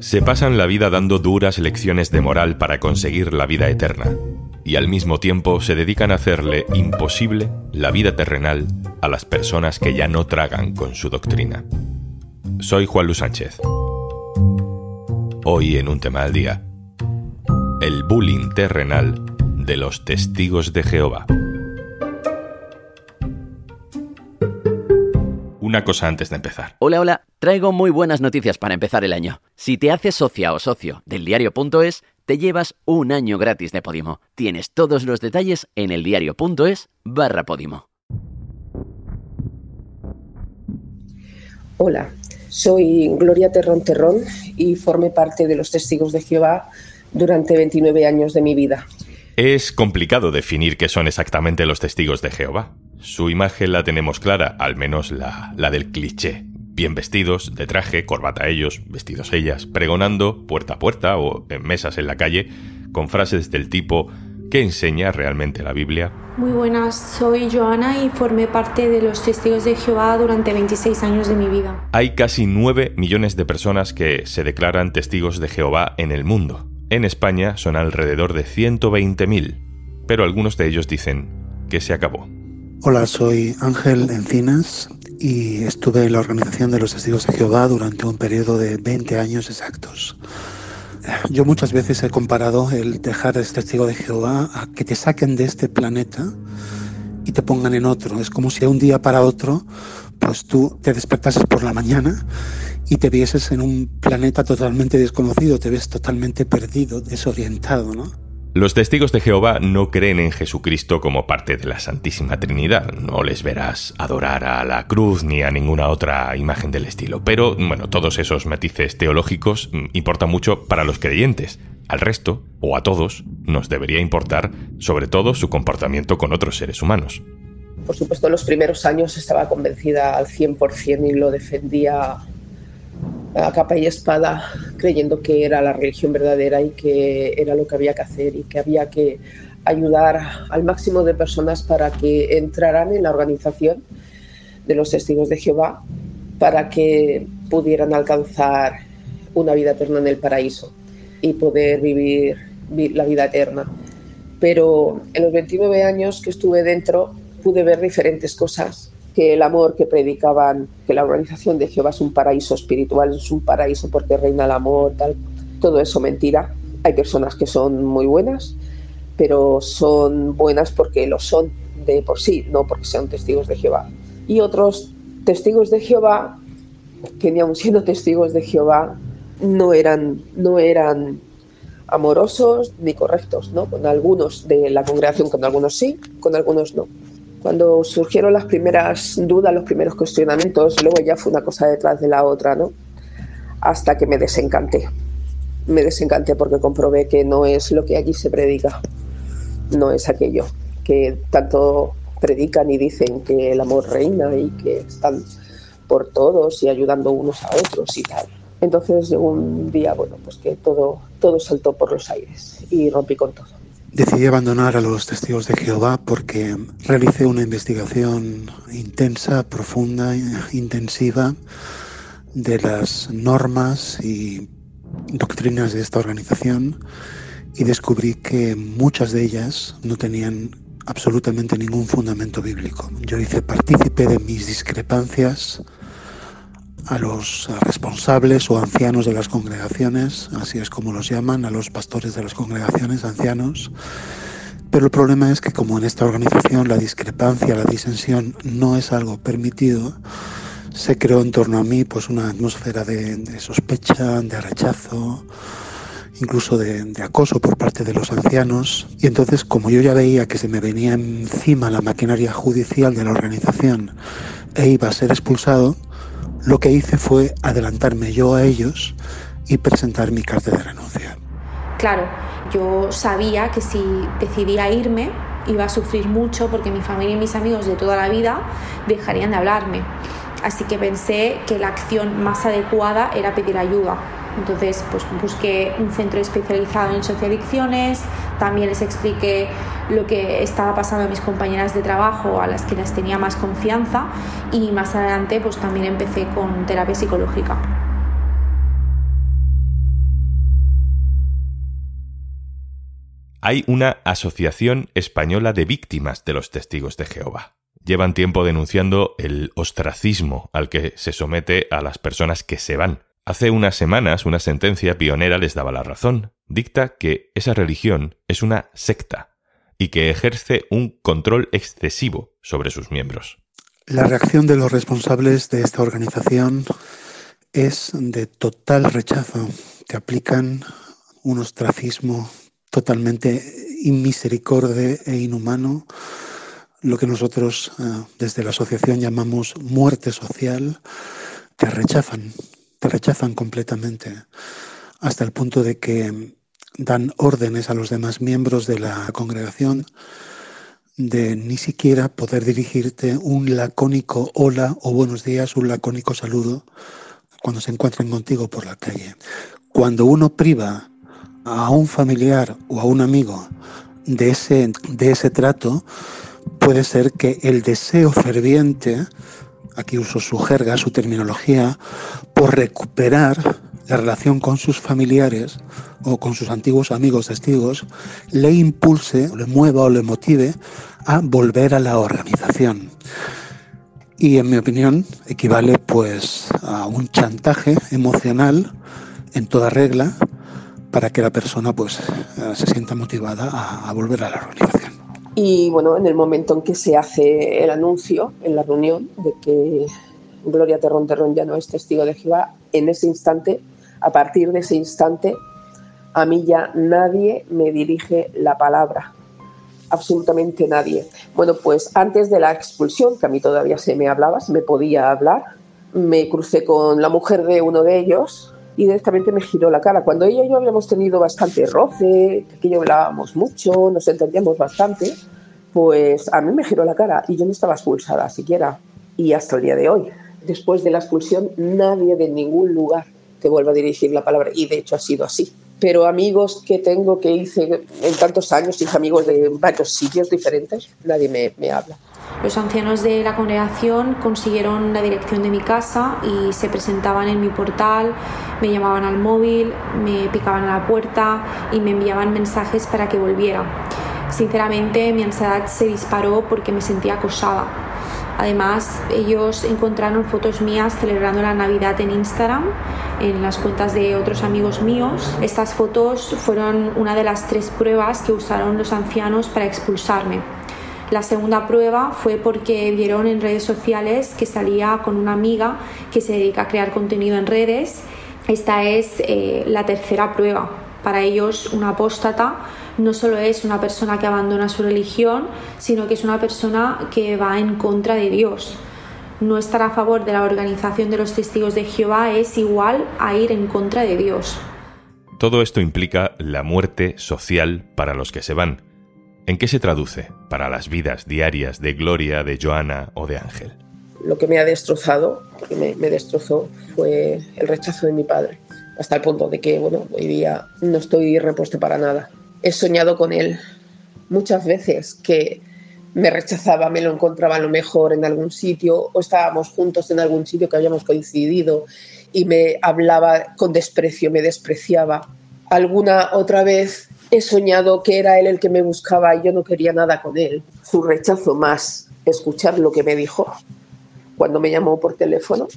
Se pasan la vida dando duras lecciones de moral para conseguir la vida eterna, y al mismo tiempo se dedican a hacerle imposible la vida terrenal a las personas que ya no tragan con su doctrina. Soy Juan Luis Sánchez. Hoy en un tema al día, el bullying terrenal de los testigos de Jehová. Una cosa antes de empezar. Hola, hola. Traigo muy buenas noticias para empezar el año. Si te haces socia o socio del diario.es, te llevas un año gratis de Podimo. Tienes todos los detalles en eldiario.es barra Podimo. Hola, soy Gloria Terrón Terrón y formé parte de los Testigos de Jehová durante 29 años de mi vida. Es complicado definir qué son exactamente los testigos de Jehová. Su imagen la tenemos clara, al menos la, la del cliché. Bien vestidos, de traje, corbata ellos, vestidos ellas, pregonando puerta a puerta o en mesas en la calle, con frases del tipo ¿Qué enseña realmente la Biblia? Muy buenas, soy Joana y formé parte de los Testigos de Jehová durante 26 años de mi vida. Hay casi 9 millones de personas que se declaran testigos de Jehová en el mundo. En España son alrededor de 120.000, pero algunos de ellos dicen que se acabó. Hola, soy Ángel Encinas y estuve en la organización de los Testigos de Jehová durante un periodo de 20 años exactos. Yo muchas veces he comparado el dejar de ser testigo de Jehová a que te saquen de este planeta y te pongan en otro. Es como si de un día para otro, pues tú te despertases por la mañana y te vieses en un planeta totalmente desconocido, te ves totalmente perdido, desorientado, ¿no? Los testigos de Jehová no creen en Jesucristo como parte de la Santísima Trinidad. No les verás adorar a la cruz ni a ninguna otra imagen del estilo. Pero, bueno, todos esos matices teológicos mm, importan mucho para los creyentes. Al resto, o a todos, nos debería importar sobre todo su comportamiento con otros seres humanos. Por supuesto, en los primeros años estaba convencida al 100% y lo defendía a capa y espada, creyendo que era la religión verdadera y que era lo que había que hacer y que había que ayudar al máximo de personas para que entraran en la organización de los testigos de Jehová, para que pudieran alcanzar una vida eterna en el paraíso y poder vivir la vida eterna. Pero en los 29 años que estuve dentro pude ver diferentes cosas que el amor que predicaban, que la organización de Jehová es un paraíso espiritual, es un paraíso porque reina el amor, todo eso mentira. Hay personas que son muy buenas, pero son buenas porque lo son de por sí, no porque sean testigos de Jehová. Y otros testigos de Jehová, que ni aun siendo testigos de Jehová, no eran, no eran amorosos ni correctos, ¿no? Con algunos de la congregación, con algunos sí, con algunos no cuando surgieron las primeras dudas, los primeros cuestionamientos, luego ya fue una cosa detrás de la otra, ¿no? Hasta que me desencanté. Me desencanté porque comprobé que no es lo que aquí se predica, no es aquello que tanto predican y dicen que el amor reina y que están por todos y ayudando unos a otros y tal. Entonces un día, bueno, pues que todo, todo saltó por los aires y rompí con todo. Decidí abandonar a los testigos de Jehová porque realicé una investigación intensa, profunda, intensiva de las normas y doctrinas de esta organización y descubrí que muchas de ellas no tenían absolutamente ningún fundamento bíblico. Yo hice partícipe de mis discrepancias a los responsables o ancianos de las congregaciones, así es como los llaman, a los pastores de las congregaciones, ancianos. Pero el problema es que como en esta organización la discrepancia, la disensión no es algo permitido, se creó en torno a mí pues una atmósfera de, sospecha, de rechazo, incluso de, de, acoso por parte de los ancianos. Y entonces, como yo ya veía que se me venía encima la maquinaria judicial de la organización e iba a ser expulsado, lo que hice fue adelantarme yo a ellos y presentar mi carta de renuncia. Claro, yo sabía que si decidía irme iba a sufrir mucho porque mi familia y mis amigos de toda la vida dejarían de hablarme. Así que pensé que la acción más adecuada era pedir ayuda. Entonces, pues busqué un centro especializado en socioadicciones, también les expliqué lo que estaba pasando a mis compañeras de trabajo, a las que les tenía más confianza y más adelante pues también empecé con terapia psicológica. Hay una Asociación Española de Víctimas de los Testigos de Jehová. Llevan tiempo denunciando el ostracismo al que se somete a las personas que se van. Hace unas semanas una sentencia pionera les daba la razón. Dicta que esa religión es una secta y que ejerce un control excesivo sobre sus miembros. La reacción de los responsables de esta organización es de total rechazo, que aplican un ostracismo totalmente inmisericorde e inhumano, lo que nosotros eh, desde la asociación llamamos muerte social, te rechazan, te rechazan completamente, hasta el punto de que dan órdenes a los demás miembros de la congregación de ni siquiera poder dirigirte un lacónico hola o buenos días, un lacónico saludo cuando se encuentran contigo por la calle. Cuando uno priva a un familiar o a un amigo de ese, de ese trato, puede ser que el deseo ferviente, aquí uso su jerga, su terminología, por recuperar la relación con sus familiares o con sus antiguos amigos testigos, le impulse, le mueva o le motive a volver a la organización. Y en mi opinión equivale pues a un chantaje emocional en toda regla para que la persona pues eh, se sienta motivada a, volver a la organización. Y bueno, en el momento en que se hace el anuncio en la reunión de que Gloria Terrón Terrón ya no es testigo de Jehová, en ese instante, a partir de ese instante, a mí ya nadie me dirige la palabra, absolutamente nadie. Bueno, pues antes de la expulsión, que a mí todavía se me hablaba, se me podía hablar, me crucé con la mujer de uno de ellos, y directamente me giró la cara. Cuando ella y yo habíamos tenido bastante roce, que yo hablábamos mucho, nos entendíamos bastante, pues a mí me giró la cara y yo no estaba expulsada siquiera. Y hasta el día de hoy, después de la expulsión, nadie de ningún lugar te vuelve a dirigir la palabra. Y de hecho ha sido así. Pero amigos que tengo que hice en tantos años, hice amigos de varios sitios diferentes, nadie me, me habla. Los ancianos de la congregación consiguieron la dirección de mi casa y se presentaban en mi portal, me llamaban al móvil, me picaban a la puerta y me enviaban mensajes para que volviera. Sinceramente mi ansiedad se disparó porque me sentía acosada. Además, ellos encontraron fotos mías celebrando la Navidad en Instagram, en las cuentas de otros amigos míos. Estas fotos fueron una de las tres pruebas que usaron los ancianos para expulsarme. La segunda prueba fue porque vieron en redes sociales que salía con una amiga que se dedica a crear contenido en redes. Esta es eh, la tercera prueba. Para ellos, una apóstata no solo es una persona que abandona su religión, sino que es una persona que va en contra de Dios. No estar a favor de la organización de los testigos de Jehová es igual a ir en contra de Dios. Todo esto implica la muerte social para los que se van, ¿En qué se traduce para las vidas diarias de Gloria, de Joana o de Ángel? Lo que me ha destrozado, que me, me, destrozó, fue el rechazo de mi padre, hasta el punto de que, bueno, hoy día no estoy repuesto para nada. He soñado con él muchas veces que me rechazaba, me lo encontraba a lo mejor en algún sitio o estábamos juntos en algún sitio que habíamos coincidido y me hablaba con desprecio, me despreciaba. Alguna otra vez he soñado que era él el que me buscaba y yo no quería nada con él. Su rechazo más escuchar lo que me dijo cuando me llamó por teléfono,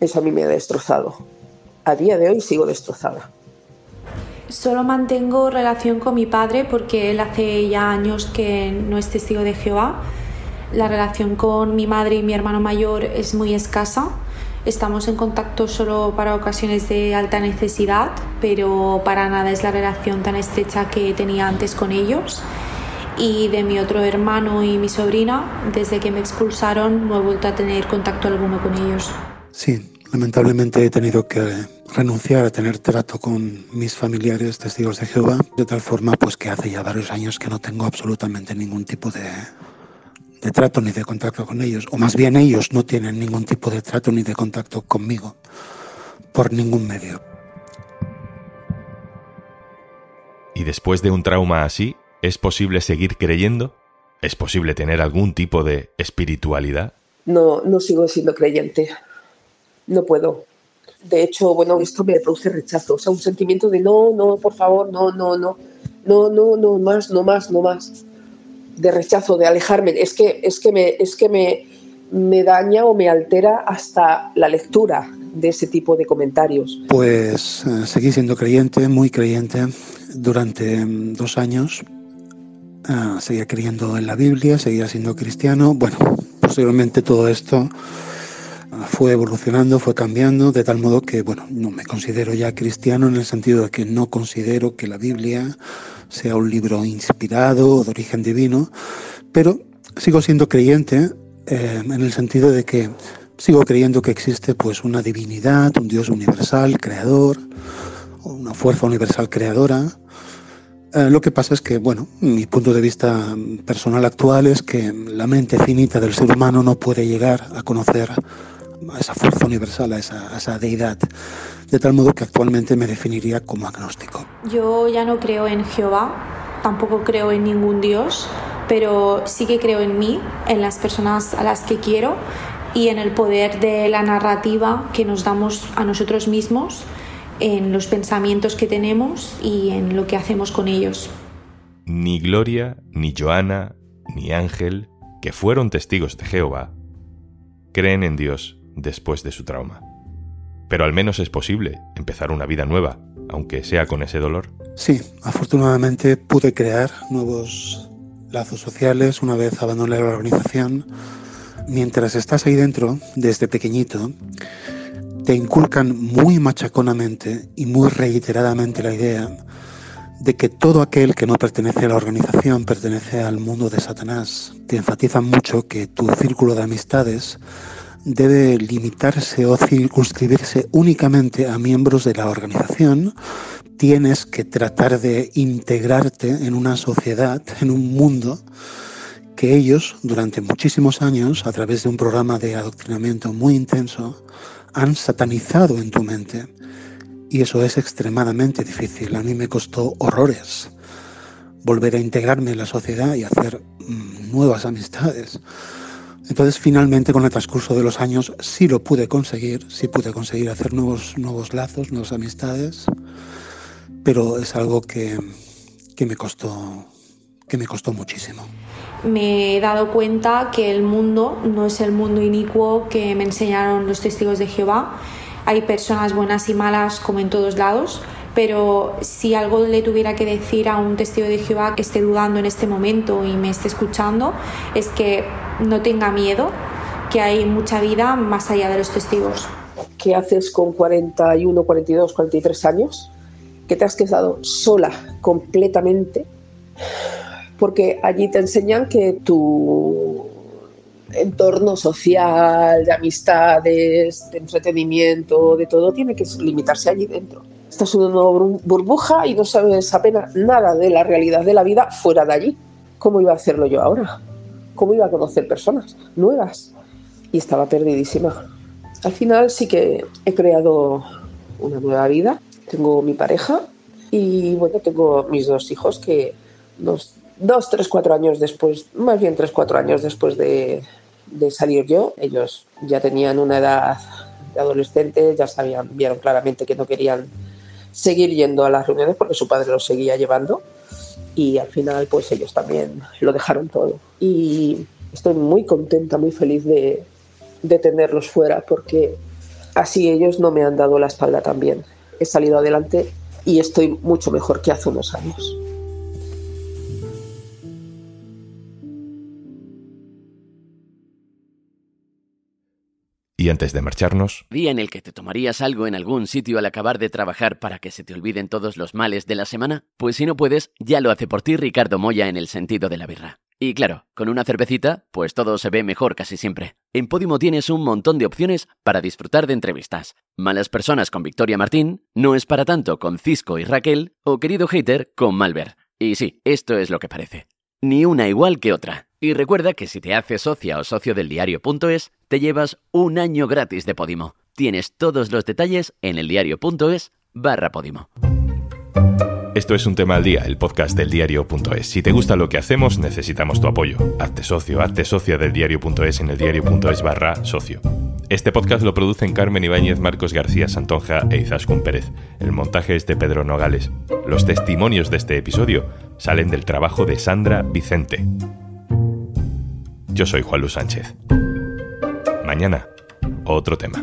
eso a mí me ha destrozado. A día de hoy sigo destrozada. Solo mantengo relación con mi padre porque él hace ya años que no es testigo de Jehová. La relación con mi madre y mi hermano mayor es muy escasa Estamos en contacto solo para ocasiones de alta necesidad, pero para nada es la relación tan estrecha que tenía antes con ellos. Y de mi otro hermano y mi sobrina, desde que me expulsaron no he vuelto a tener contacto alguno con ellos. Sí, lamentablemente he tenido que renunciar a tener trato con mis familiares testigos de Jehová, de tal forma pues que hace ya varios años que no tengo absolutamente ningún tipo de, de trato ni de contacto con ellos, o más bien ellos no tienen ningún tipo de trato ni de contacto conmigo por ningún medio. ¿Y después de un trauma así, es posible seguir creyendo? ¿Es posible tener algún tipo de espiritualidad? No, no sigo siendo creyente. No puedo. De hecho, bueno, esto me produce rechazo, o sea, un sentimiento de no, no, por favor, no, no, no no, no, no más, no más, no más, de rechazo, de alejarme. Es que, es que, me, es que me, me daña o me altera hasta la lectura de ese tipo de comentarios. Pues eh, seguí siendo creyente, muy creyente, durante mm, dos años. Ah, seguía creyendo en la Biblia, seguía siendo cristiano. Bueno, posteriormente todo esto fue evolucionando, fue cambiando, de tal modo que, bueno, no me considero ya cristiano en el sentido de que no considero que la Biblia sea un libro inspirado o de origen divino, pero sigo siendo creyente eh, en el sentido de que sigo creyendo que existe pues una divinidad, un Dios universal, creador, una fuerza universal creadora, eh, lo que pasa es que, bueno, mi punto de vista personal actual es que la mente finita del ser humano no puede llegar a conocer a esa fuerza universal, a esa, a esa deidad, de tal modo que actualmente me definiría como agnóstico. Yo ya no creo en Jehová, tampoco creo en ningún Dios, pero sí que creo en mí, en las personas a las que quiero y en el poder de la narrativa que nos damos a nosotros mismos en los pensamientos que tenemos y en lo que hacemos con ellos. Ni Gloria, ni Joana, ni Ángel, que fueron testigos de Jehová, creen en Dios después de su trauma. Pero al menos es posible empezar una vida nueva, aunque sea con ese dolor. Sí, afortunadamente pude crear nuevos lazos sociales una vez abandoné la organización. Mientras estás ahí dentro, desde pequeñito, te inculcan muy machaconamente y muy reiteradamente la idea de que todo aquel que no pertenece a la organización pertenece al mundo de Satanás. Te enfatizan mucho que tu círculo de amistades debe limitarse o circunscribirse únicamente a miembros de la organización. Tienes que tratar de integrarte en una sociedad, en un mundo que ellos, durante muchísimos años, a través de un programa de adoctrinamiento muy intenso, han satanizado en tu mente. Y eso es extremadamente difícil. A mí me costó horrores volver a integrarme en la sociedad y hacer mm, nuevas amistades. Entonces, finalmente, con el transcurso de los años, sí lo pude conseguir, sí pude conseguir hacer nuevos, nuevos lazos, nuevas amistades, pero es algo que, que me costó que me costó muchísimo. Me he dado cuenta que el mundo no es el mundo inicuo que me enseñaron los testigos de Jehová. Hay personas buenas y malas como en todos lados, pero si algo le tuviera que decir a un testigo de Jehová que esté dudando en este momento y me esté escuchando, es que no tenga miedo, que hay mucha vida más allá de los testigos. ¿Qué haces con 41, 42, 43 años? Que te has quedado sola completamente porque allí te enseñan que tu entorno social, de amistades, de entretenimiento, de todo, tiene que limitarse allí dentro. Estás en una burbuja y no sabes apenas nada de la realidad de la vida fuera de allí. ¿Cómo iba a hacerlo yo ahora? ¿Cómo iba a conocer personas nuevas? Y estaba perdidísima. Al final sí que he creado una nueva vida. Tengo mi pareja y bueno, tengo mis dos hijos que nos dos, tres, cuatro años después, más bien tres, cuatro años después de, salir yo, ellos ya tenían una edad de adolescente, ya sabían, vieron claramente que no querían seguir yendo a las reuniones porque su padre los seguía llevando y al final pues ellos también lo dejaron todo. Y estoy muy contenta, muy feliz de, de tenerlos fuera porque así ellos no me han dado la espalda también. He salido adelante y estoy mucho mejor que hace unos años. Antes de marcharnos... Día en el que te tomarías algo en algún sitio al acabar de trabajar para que se te olviden todos los males de la semana. Pues si no puedes, ya lo hace por ti Ricardo Moya en el sentido de la birra. Y claro, con una cervecita, pues todo se ve mejor casi siempre. En Podimo tienes un montón de opciones para disfrutar de entrevistas. Malas personas con Victoria Martín, No es para tanto con Cisco y Raquel, o Querido Hater con Malver. Y sí, esto es lo que parece. Ni una igual que otra. Y recuerda que si te haces socia o socio del diario.es, te llevas un año gratis de Podimo. Tienes todos los detalles en eldiario.es barra Podimo. Esto es un tema al día, el podcast del diario.es. Si te gusta lo que hacemos, necesitamos tu apoyo. Hazte socio, hazte socia del diario.es en el diario.es barra socio. Este podcast lo producen Carmen Ibáñez, Marcos García Santonja e Izaskun Pérez. El montaje es de Pedro Nogales. Los testimonios de este episodio salen del trabajo de Sandra Vicente. Yo soy Juan Luis Sánchez. Mañana, otro tema.